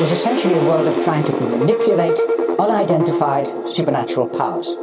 was essentially a world of trying to manipulate unidentified supernatural powers.